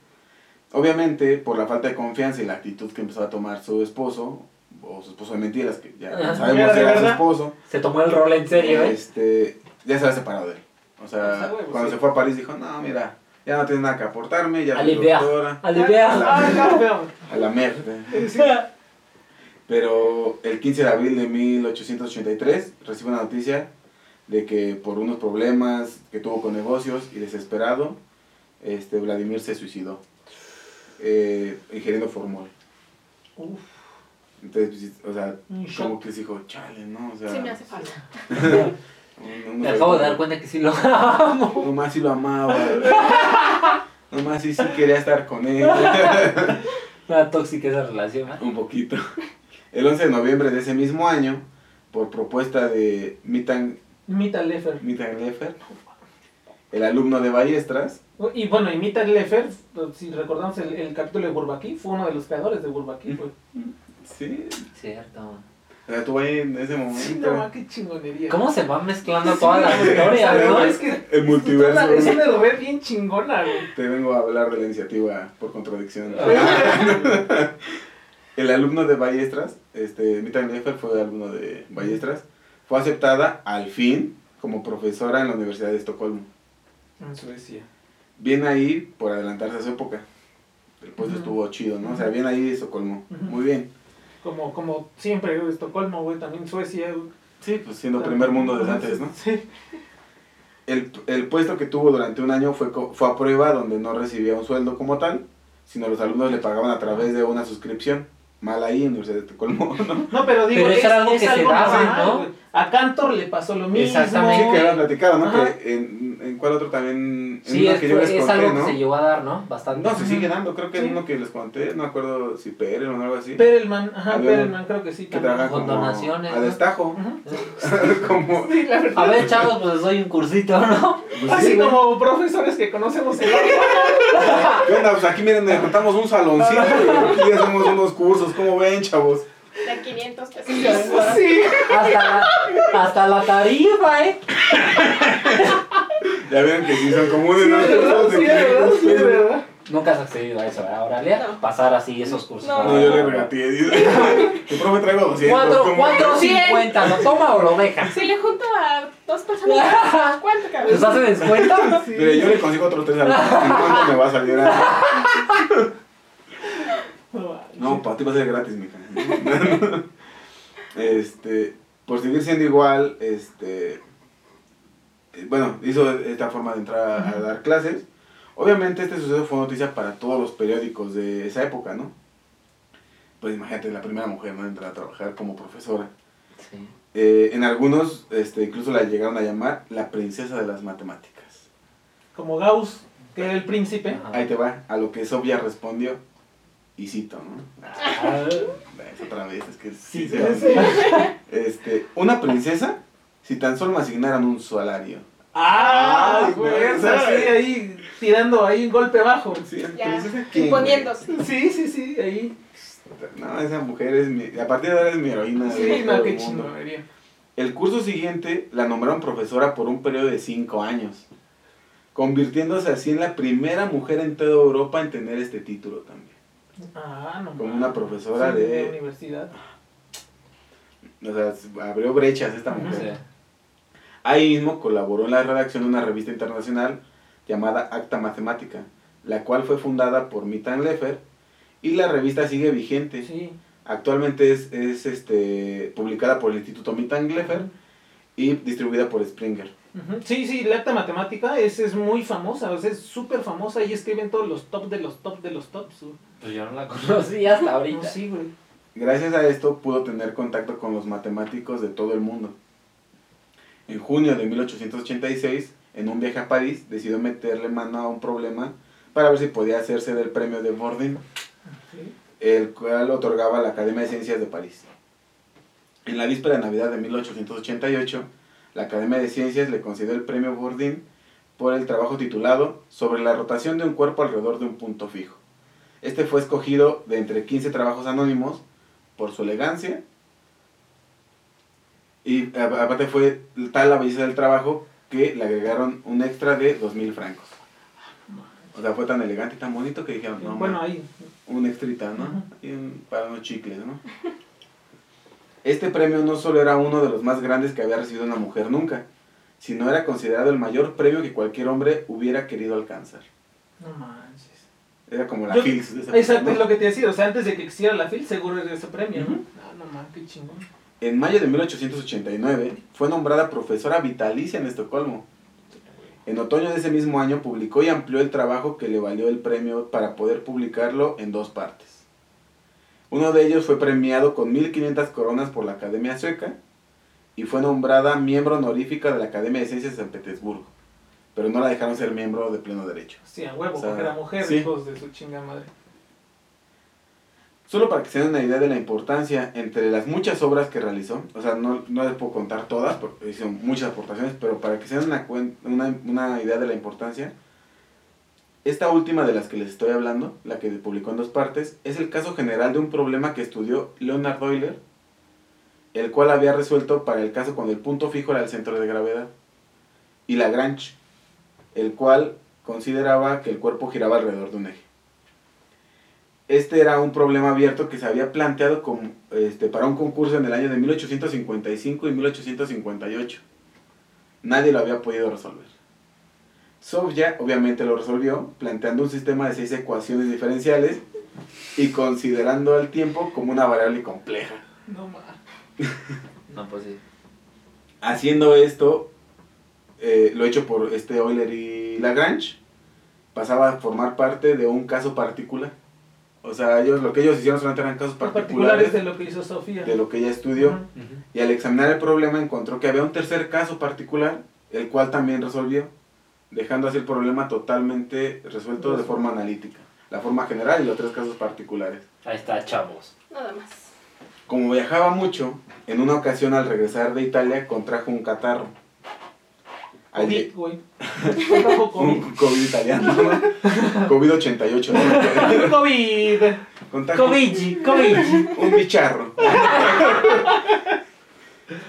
Obviamente, por la falta de confianza y la actitud que empezó a tomar su esposo, o su esposo de mentiras, que ya sabemos ¿Era que era su esposo. Se tomó el rol en serio, ¿eh? este, ya se había separado de él. O sea, Está huevo, cuando sí. se fue a París dijo, no, mira, ya no tienes nada que aportarme, ya Alivia. doctora, Alivia. Ah, no, pero- a la mierda. Sí. Pero el 15 de abril de 1883 recibe una noticia de que por unos problemas que tuvo con negocios y desesperado, este, Vladimir se suicidó, eh, ingiriendo formol. Uf, Entonces, pues, o sea, como que se dijo, chale, ¿no? O sea, sí me hace falta. no- no Me acabo de dar cuenta que sí lo amo. Nomás sí lo amaba. Nomás sí, sí quería estar con él. Una tóxica esa relación, ¿eh? Un poquito. El 11 de noviembre de ese mismo año, por propuesta de Mitan, Mita Leffer. Mitan Leffer, el alumno de Ballestras, Y bueno, y Mita Leffer, si recordamos el, el capítulo de Bourbaki, fue uno de los creadores de Bourbaki, güey. sí, Cierto. o sea, estuvo ahí en ese Sí, momento. no, qué chingonería. ¿Cómo se van mezclando todas las historias, No, no? es que El multiverso. es una red bien chingona, güey. Te vengo a hablar de la iniciativa por contradicción. El alumno de Ballestras, este, Mitan Leffer fue alumno de Ballestras, fue aceptada al fin como profesora en la Universidad de Estocolmo. En Suecia. Bien ahí por adelantarse a su época. El puesto Ujú. estuvo chido, ¿no? O sea, bien ahí Estocolmo. Muy bien. Como, como siempre, Estocolmo, güey, también Suecia. güey. Sí, pues siendo primer mundo desde antes, ¿no? Sí. El, el puesto que tuvo durante un año fue, fue a prueba donde no recibía un sueldo como tal, sino los alumnos le pagaban a través de una suscripción. Mal ahí, Universidad de Estocolmo, ¿no? No, pero digo, Pero eso es, era algo es que se algo daba, normal, ¿no? A Cantor le pasó lo mismo. Exactamente. Sí, que habían platicado, ¿no? Ajá. Que en, en cuál otro también, en Sí, uno es, que yo les es conté, algo ¿no? que se llegó a dar, ¿no? Bastante. No, se sigue dando, creo que Sí. en uno que les conté, no me acuerdo si Pérez o algo así, Perelman, ajá, Perelman, creo que sí. que trabaja Con como donaciones, a destajo, como, Sí, la verdad. A ver, chavos, pues les doy un cursito, ¿no? pues, Así sí, como profesores que conocemos el. ¿Qué onda? Pues aquí miren, nos contamos un saloncito y aquí hacemos unos cursos, ¿cómo ven, chavos? De 500 pesos. Sí. Hasta la, hasta la tarifa, ¿eh? Ya vieron que sí son comunes, Sí, ¿no? ¿verdad? Cursos de Sí, ¿verdad? 500 Sí, pesos. ¿verdad? Nunca has accedido a eso, ¿verdad, Auralia? No. Pasar así esos cursos. No. No, yo le regateé. Tu profe traigo 200. Cuatro, ¿cómo? cuatro cincuenta, ¿lo toma o lo deja? Si le junto a dos personas, ¿cuánto cabe? ¿Les hace descuento? Mire, yo le consigo otros tres al mes. ¿En cuánto me va a salir? No, para ti va a ser gratis, mija. Este, por seguir siendo igual, este, eh, bueno, hizo esta forma de entrar a, a dar clases. Obviamente este suceso fue noticia para todos los periódicos de esa época, ¿no? Pues imagínate, la primera mujer, ¿no? Entrar a trabajar como profesora. Sí. Eh, en algunos, este, incluso la llegaron a llamar la princesa de las matemáticas. Como Gauss, que era el príncipe. Ajá. Ahí te va, a lo que Sofía respondió, y cito, ¿no? Ah, Es otra vez, es que sí, Sí, se sí. Este, una princesa, si tan solo me asignaran un salario. Ah, Ay, güey, sí, ahí tirando ahí un golpe bajo. Sí, Ya, princesa, ¿quién, imponiéndose. Sí, sí, sí, ahí. No, esa mujer es mi, a partir de ahora es mi heroína. Sí, de no, qué chingonería. El curso siguiente la nombraron profesora por un periodo de 5 años, convirtiéndose así en la primera mujer en toda Europa en tener este título también. Ah, no. Mames. una profesora Sí, de- universidad. O sea, abrió brechas esta mujer. sí. Ahí mismo colaboró en la redacción de una revista internacional llamada Acta Matemática, la cual fue fundada por Mitan Leffer y la revista sigue vigente. Sí. Actualmente es, es este, publicada por el Instituto Mitan Leffer y distribuida por Springer. Sí, sí, la acta matemática es, es muy famosa, es súper famosa y escriben todos los top de los top de los tops. Pues yo no la conocí hasta ahorita. No, sí, güey. Gracias a esto pudo tener contacto con los matemáticos de todo el mundo. En junio de 1886, en un viaje a París, decidió meterle mano a un problema para ver si podía hacerse del premio de Bordin, Sí. el cual otorgaba la Academia de Ciencias de París. En la víspera de Navidad de 1888, la Academia de Ciencias le concedió el premio Bourdin por el trabajo titulado Sobre la rotación de un cuerpo alrededor de un punto fijo. Este fue escogido de entre 15 trabajos anónimos por su elegancia y a- aparte fue tal la belleza del trabajo que le agregaron un extra de 2.000 francos. O sea, fue tan elegante y tan bonito que dijeron, no, bueno, man, ahí. un extrita, ¿no? Y un- para unos chicles, ¿no? Este premio no solo era uno de los más grandes que había recibido una mujer nunca, sino era considerado el mayor premio que cualquier hombre hubiera querido alcanzar. No manches. Era como la Yo- FILS de esa Exacto, es ¿no? lo que te decía, o sea, antes de que existiera la FIL, seguro era ese premio, ¿no? Ujú. Ah, no mames, qué chingón. En mayo de 1889 fue nombrada profesora vitalicia en Estocolmo. En otoño de ese mismo año publicó y amplió el trabajo que le valió el premio para poder publicarlo en dos partes. Uno de ellos fue premiado con 1.500 coronas por la Academia Sueca y fue nombrada miembro honorífica de la Academia de Ciencias de San Petersburgo, pero no la dejaron ser miembro de pleno derecho. Sí, a huevo, O sea, porque era mujer, sí. hijos de su chinga madre. Solo para que se den una idea de la importancia entre las muchas obras que realizó, o sea, no, no les puedo contar todas, porque hizo muchas aportaciones, pero para que se den una, una, una idea de la importancia, esta última de las que les estoy hablando, la que publicó en dos partes, es el caso general de un problema que estudió Leonard Euler, el cual había resuelto para el caso cuando el punto fijo era el centro de gravedad, y Lagrange, el cual consideraba que el cuerpo giraba alrededor de un eje. Este era un problema abierto que se había planteado como, este, para un concurso en el año de 1855 y 1858. Nadie lo había podido resolver. Sofia obviamente lo resolvió, planteando un sistema de seis ecuaciones diferenciales y considerando el tiempo como una variable compleja. No mames. No, pues sí. Haciendo esto, eh, lo hecho por este Euler y Lagrange, pasaba a formar parte de un caso particular. O sea, ellos, lo que ellos hicieron solamente eran casos particulares particulares de lo que hizo Sofía. de lo que ella estudió. Y al examinar el problema encontró que había un tercer caso particular, el cual también resolvió. dejando así el problema totalmente resuelto de forma analítica. La forma general y los tres casos particulares. Ahí está, chavos. Nada más. Como viajaba mucho, en una ocasión al regresar de Italia contrajo un catarro. COVID, güey. COVID. un COVID italiano, ¿no? COVID-88. ¿no? COVID. Covid, Covid. un bicharro.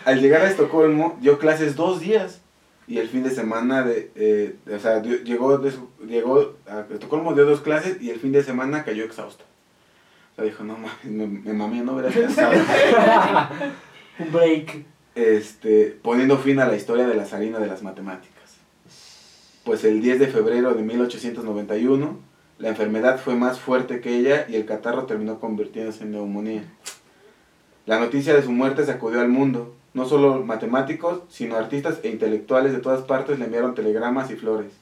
Al llegar a Estocolmo, dio clases dos días. Y el fin de semana, de, eh, o sea, dio- llegó, de llegó a Estocolmo, dio dos clases y el fin de semana cayó exhausta. O sea, dijo, no mames, me, me mamé, no hubiera descansado. Un break. Este, poniendo fin a la historia de la zarina de las matemáticas. Pues el 10 de febrero de 1891, la enfermedad fue más fuerte que ella y el catarro terminó convirtiéndose en neumonía. La noticia de su muerte sacudió al mundo. No solo matemáticos, sino artistas e intelectuales de todas partes le enviaron telegramas y flores.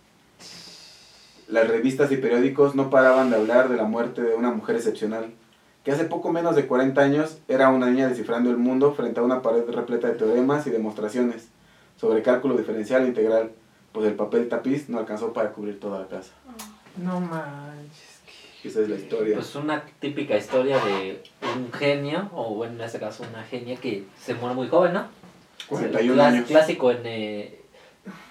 Las revistas y periódicos no paraban de hablar de la muerte de una mujer excepcional, que hace poco menos de 40 años era una niña descifrando el mundo frente a una pared repleta de teoremas y demostraciones sobre cálculo diferencial e integral, pues el papel tapiz no alcanzó para cubrir toda la casa. No manches. Esa es la historia. Pues una típica historia de un genio, o bueno, en este caso una genia que se muere muy joven, ¿no? 41 Clas- años. Clásico en... eh,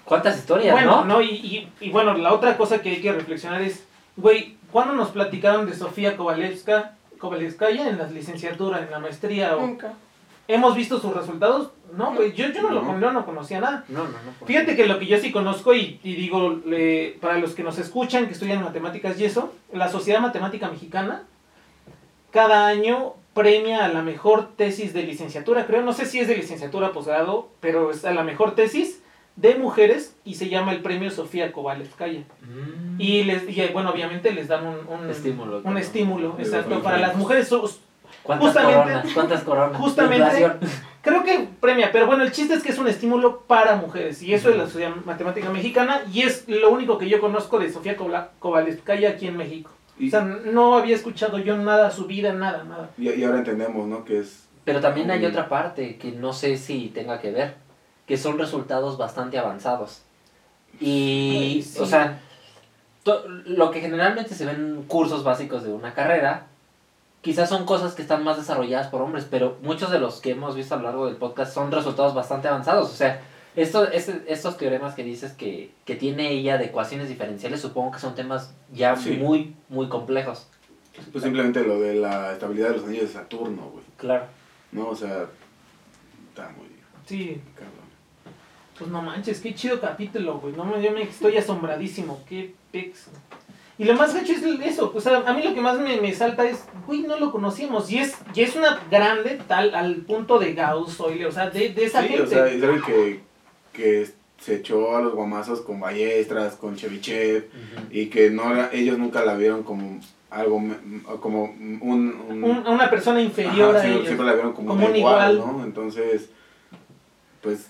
¿Cuántas historias, Bueno, no? no, y, y, y bueno, la otra cosa que hay que reflexionar es, güey, ¿cuándo nos platicaron de Sofía Kovalevska, Kovalevskaya en la licenciatura, en la maestría? O, Nunca. ¿Hemos visto sus resultados? No, güey, yo, yo no, Lo, No. con- yo no conocía nada. No, no, no. Fíjate que lo que yo sí conozco y, y digo, le- para los que nos escuchan, que estudian matemáticas y eso, la Sociedad Matemática Mexicana cada año premia a la mejor tesis de licenciatura, creo, no sé si es de licenciatura o posgrado, pero es a la mejor tesis de mujeres y se llama el premio Sofía Kovalevskaya. Mm. Y, les, y bueno, obviamente les dan un, un Estímulo. Un estímulo, De exacto, para las mujeres. ¿Cuántas justamente- coronas? ¿Cuántas coronas? justamente-. Creo que premia, pero bueno, el chiste es que es un estímulo para mujeres y eso es la Sociedad Matemática Mexicana y es lo único que yo conozco de Sofía Kovalevskaya aquí en México. Y, O sea, no había escuchado yo nada, su vida, nada, nada. y- y ahora entendemos, ¿no? Que es... Pero también hay otra parte que no sé si tenga que ver, que son resultados bastante avanzados. Y, Ay, sí. o sea, to- lo que generalmente se ven en cursos básicos de una carrera, quizás son cosas que están más desarrolladas por hombres, pero muchos de los que hemos visto a lo largo del podcast son resultados bastante avanzados. O sea, esto, este- estos teoremas que dices que, que tiene ella de ecuaciones diferenciales, supongo que son temas ya Sí. muy, muy complejos. Pues simplemente lo de la estabilidad de los anillos de Saturno, güey. Claro. ¿No? O sea, está muy Sí, cabrón. Pues no manches, qué chido capítulo, güey. No, yo me estoy asombradísimo, qué pex. Y lo más gacho es eso, o sea, a mí lo que más me, me salta es, güey, no lo conocíamos. Y es, y es una grande tal al punto de Gauss, Euler, o sea, de, de esa Sí, gente. o sea, es alguien que, que se echó a los guamazos con Ballestras, con Chevichev, y que no ellos nunca la vieron como algo, me- como un... un- Un- a una persona inferior Ajá, a sí, ellos. Siempre la vieron como, como un un igual, igual. ¿no? Entonces, pues,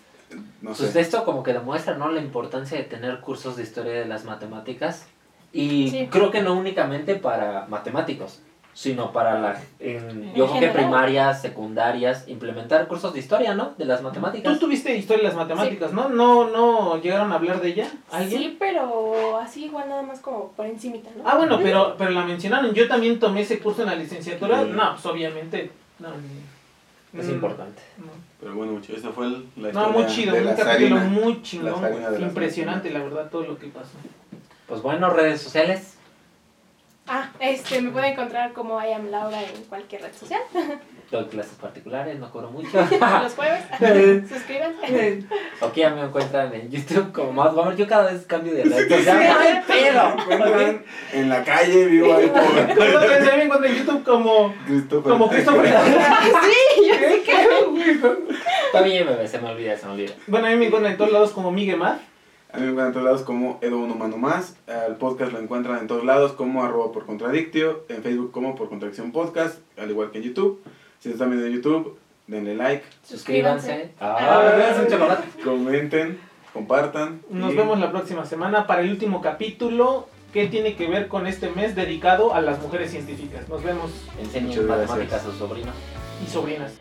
no Pues sé. esto como que demuestra, ¿no? La importancia de tener cursos de historia de las matemáticas. Y Sí. creo que no únicamente para matemáticos, sino para la... En, En yo creo que primarias, secundarias, implementar cursos de historia, ¿no? De las Tú matemáticas. tuviste historia de las matemáticas, ¿no? ¿no? ¿No llegaron a hablar de ella? ¿Alguien? Sí, pero así igual nada más como por encimita, ¿no? Ah, bueno, pero, pero la mencionaron. Yo también tomé ese curso en la licenciatura. Sí. No, pues obviamente. No, Es mm, importante. no. Pero bueno, mucho, esa fue el- la No, historia muy chido, de un capítulo muy chingón, la impresionante, la verdad, todo lo que pasó. Pues bueno, redes sociales. Ah, este, me pueden encontrar como I am Laura en cualquier red social. Doy clases particulares, no cobro mucho. Los jueves. Suscríbanse. ok, a mí me encuentran en YouTube como más Gómez. Yo cada vez cambio de red social. ¡No hay pedo! En la calle, vivo ahí por mí me encuentran en YouTube como, Christopher. como Christopher. sí, yo. Está bien, bebé, se me olvida, se me olvida. Bueno, a mí me encuentran en todos lados como Miguel Mar. A mí me encuentran en todos lados como Edo Un Humano Más. El podcast lo encuentran en todos lados como arroba por contradictio. En Facebook como por contradicción podcast, al igual que en YouTube. Si están viendo en YouTube, denle like, Suscríbanse. Ah, Ah, un comenten, compartan. Nos y- vemos la próxima semana para el último capítulo que tiene que ver con este mes dedicado a las mujeres científicas. Nos vemos Enseñen matemáticas a sus sobrinos. y sobrinas.